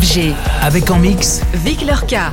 FG. Avec en mix Vic Lorca.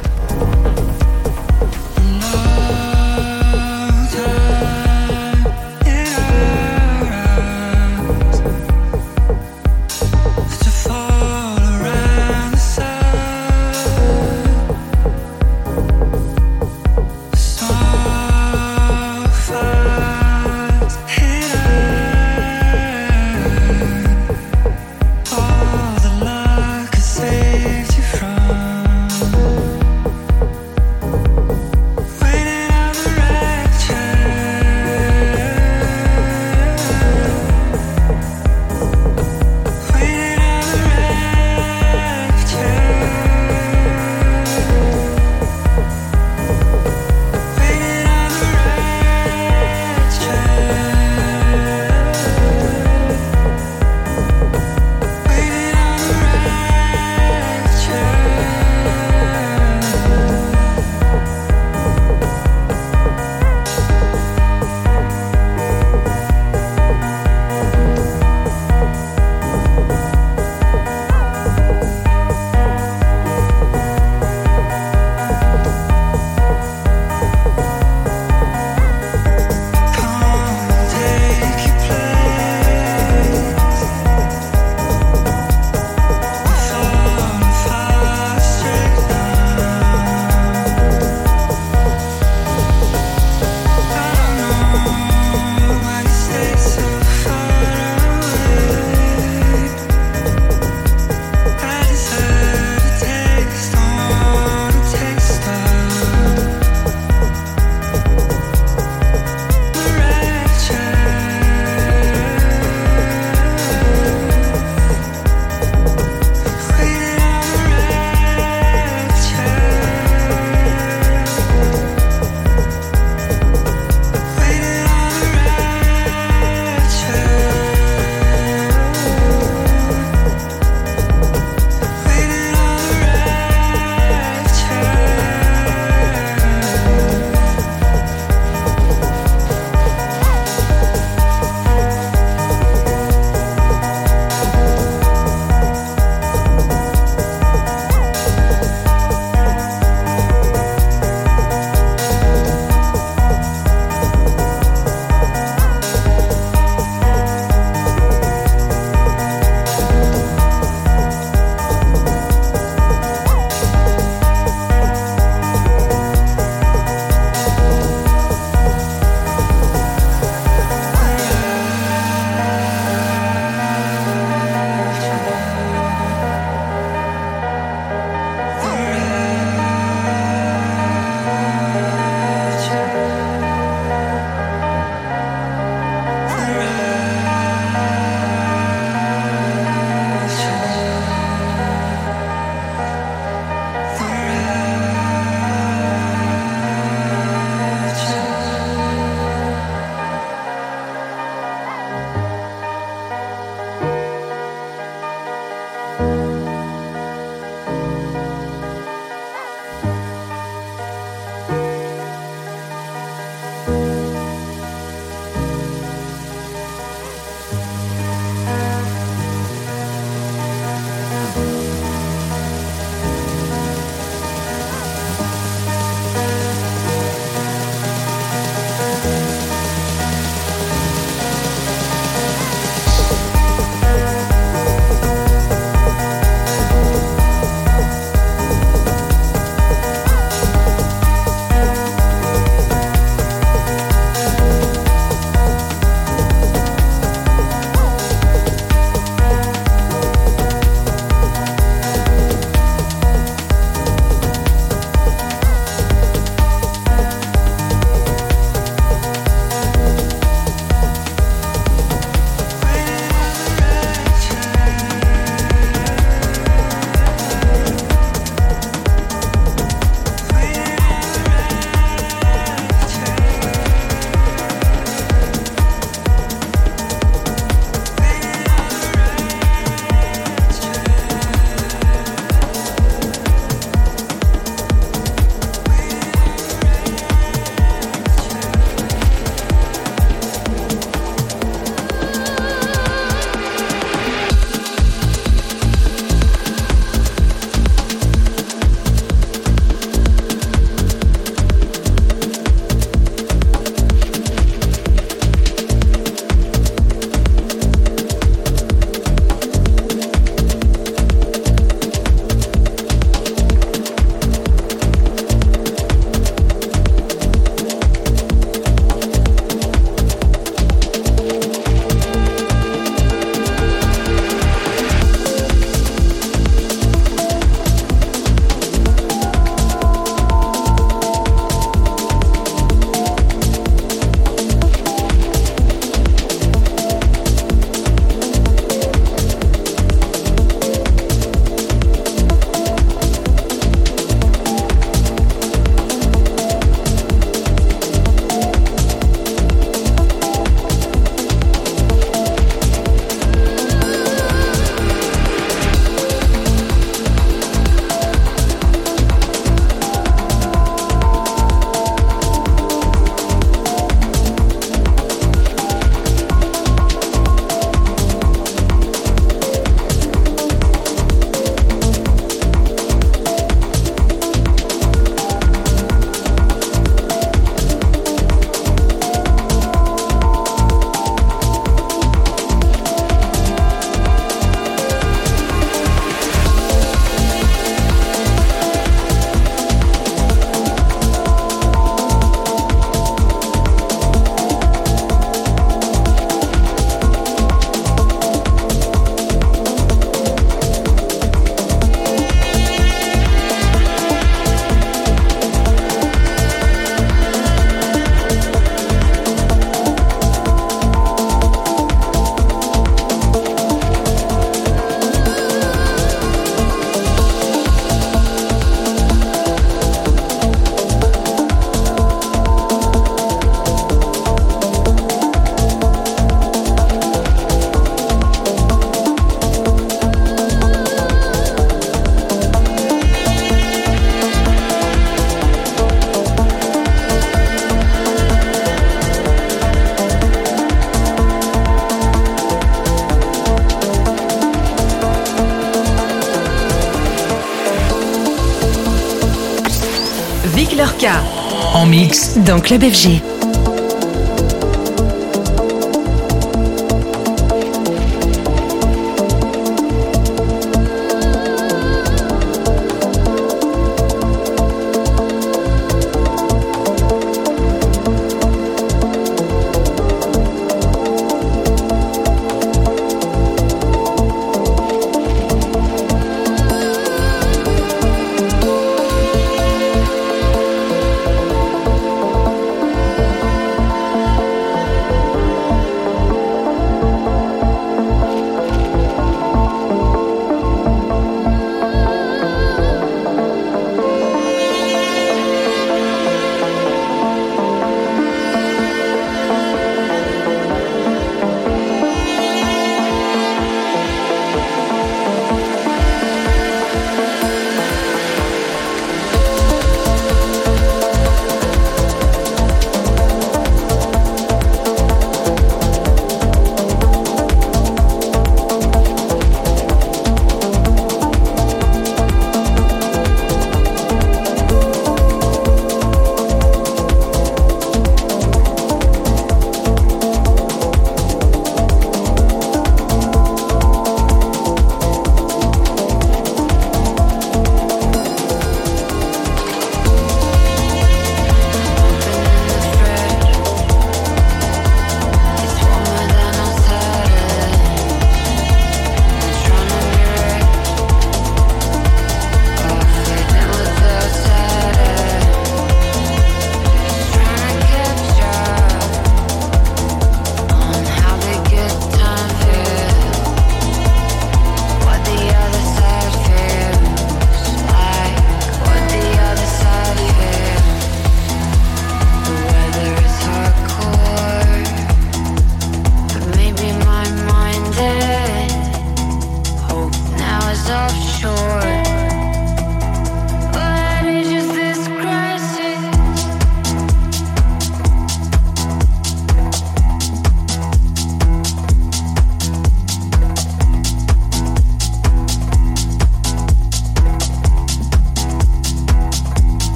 Mix. Dans Club.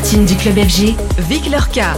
Du club FG, Vic Lurka.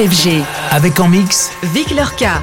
FG. Avec en mix Vic Lorca.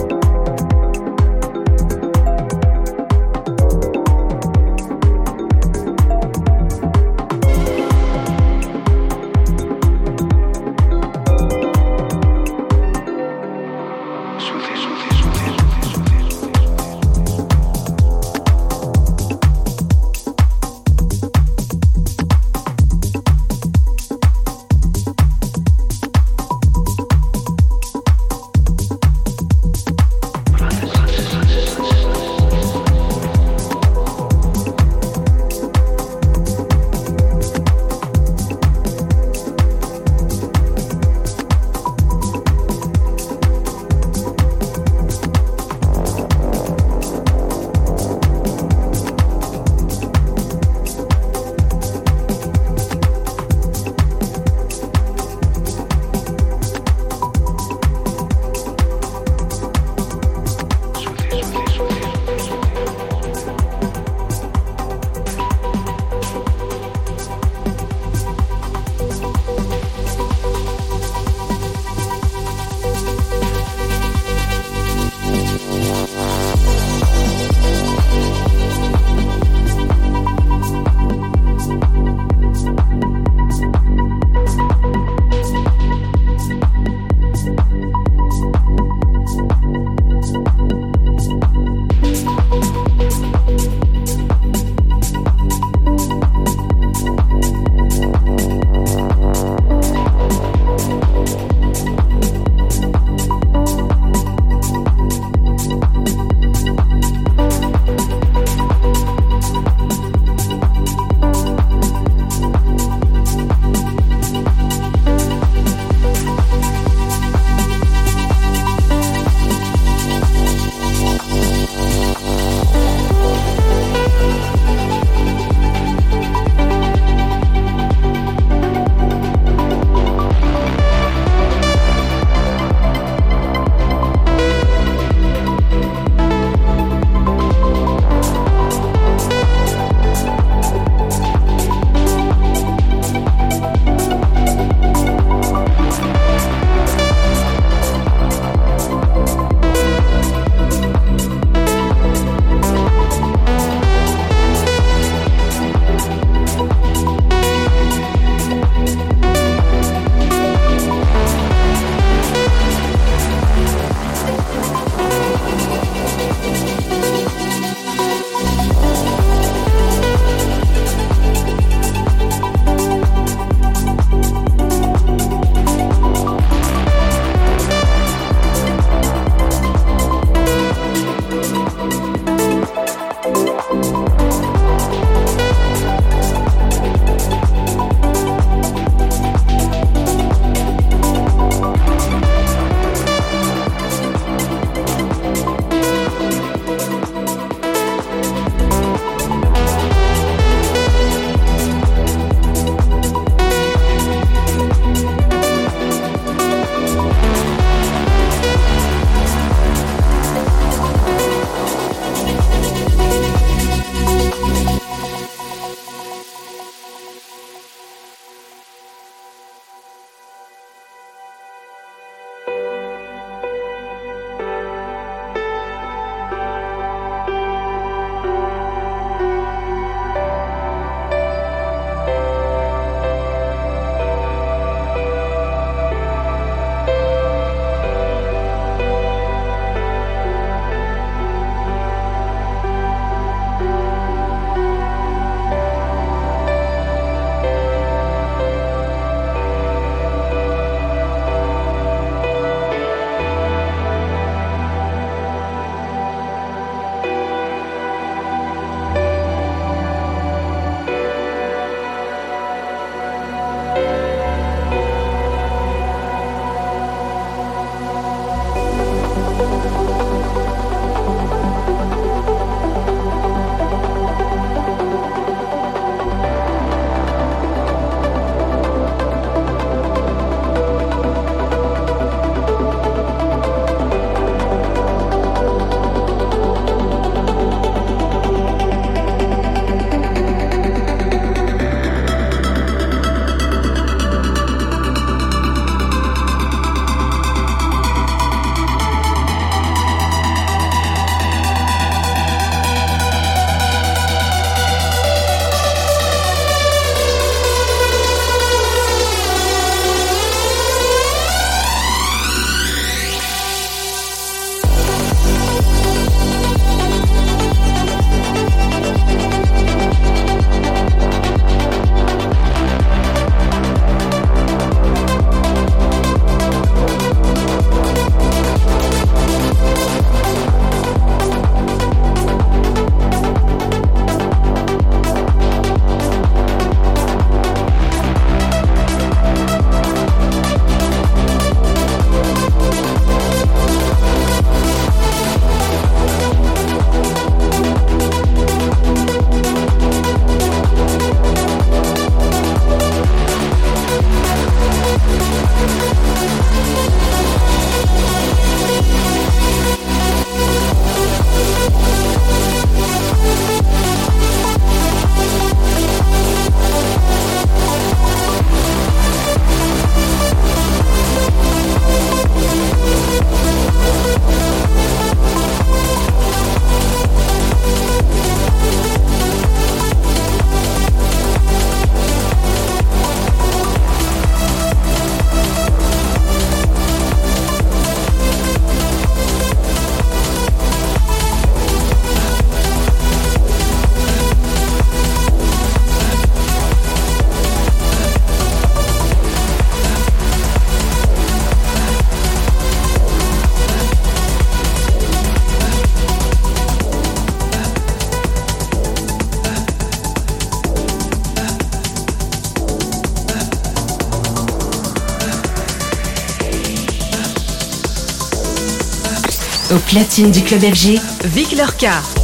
Platine du club FG, Vic Lorca.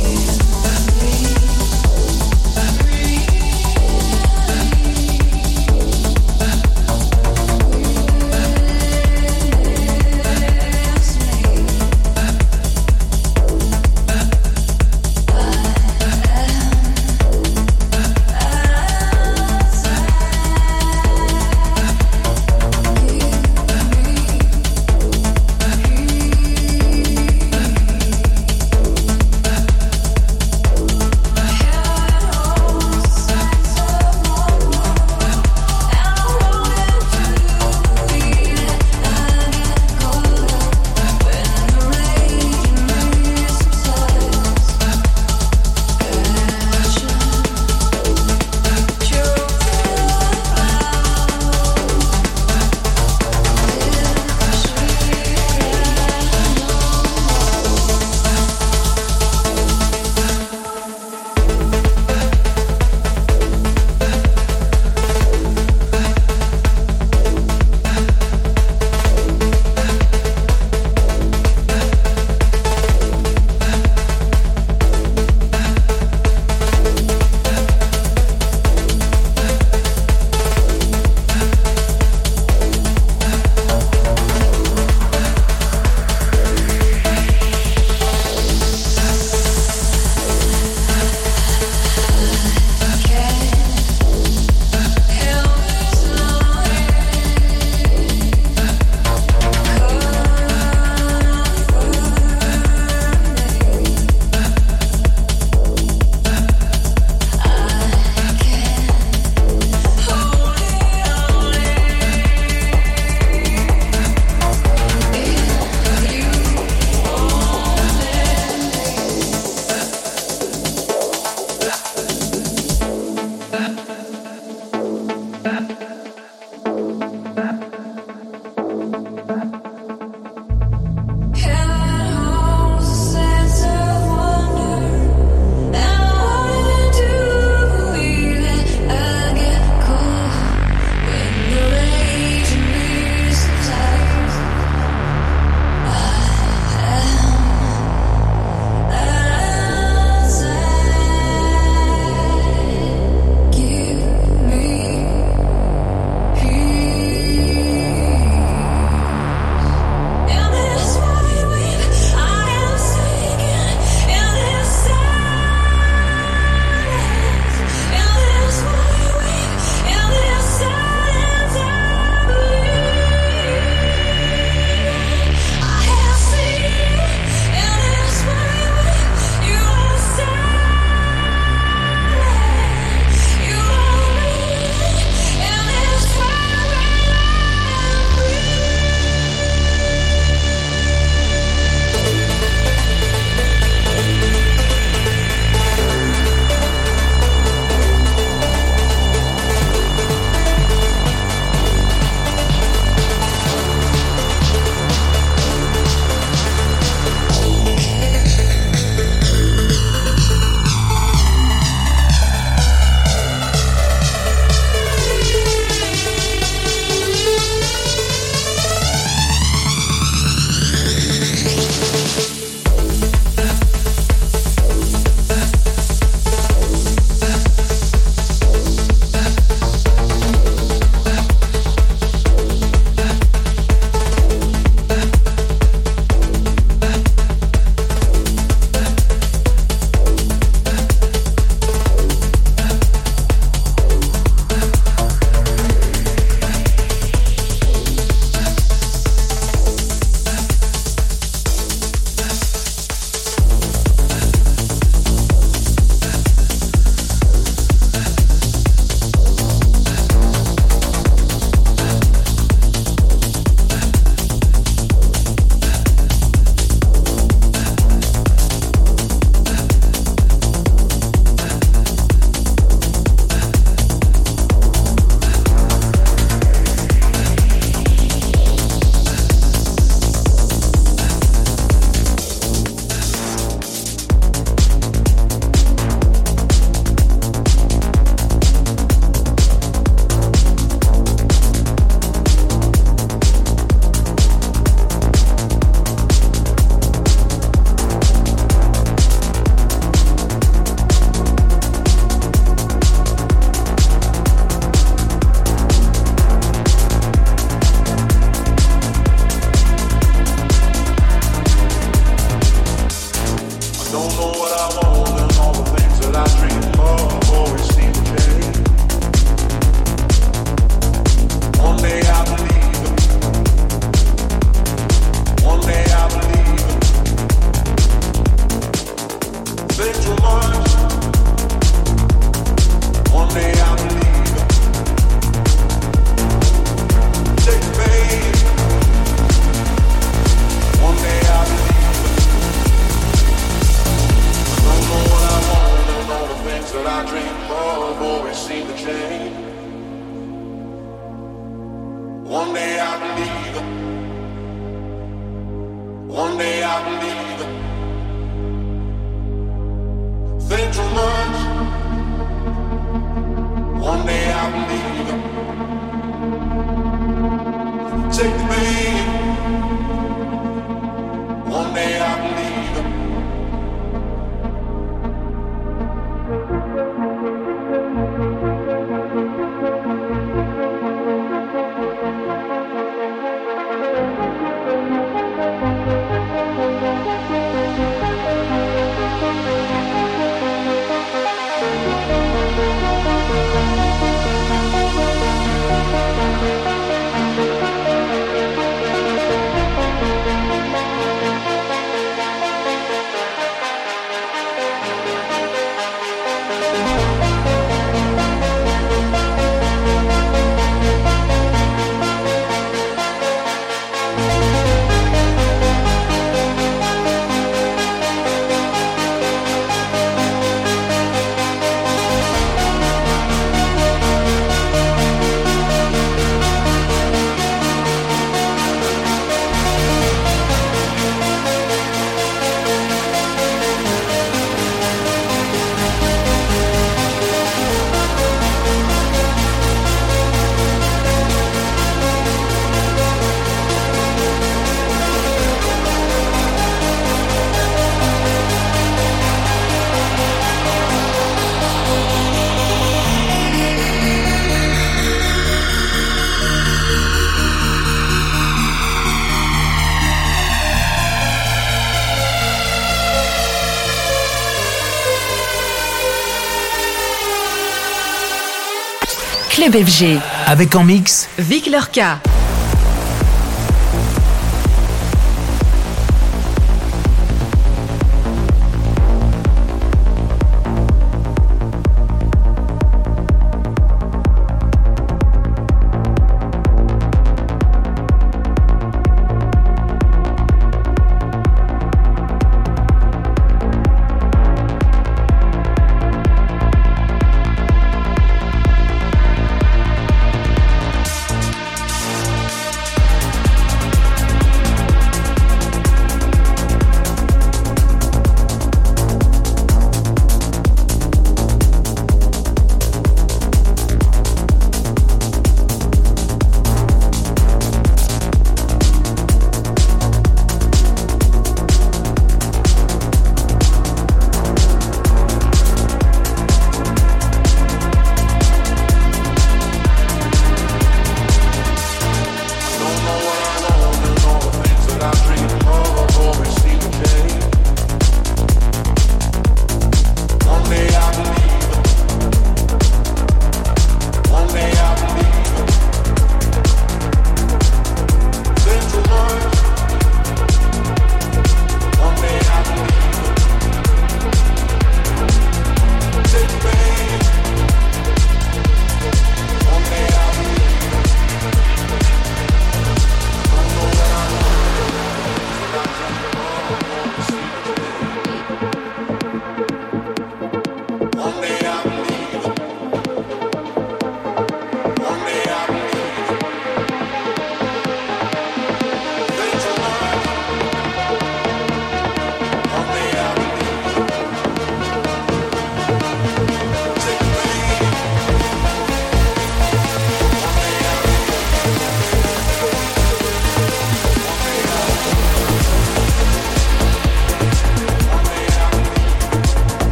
Club FG. Avec en mix Vic Lorca.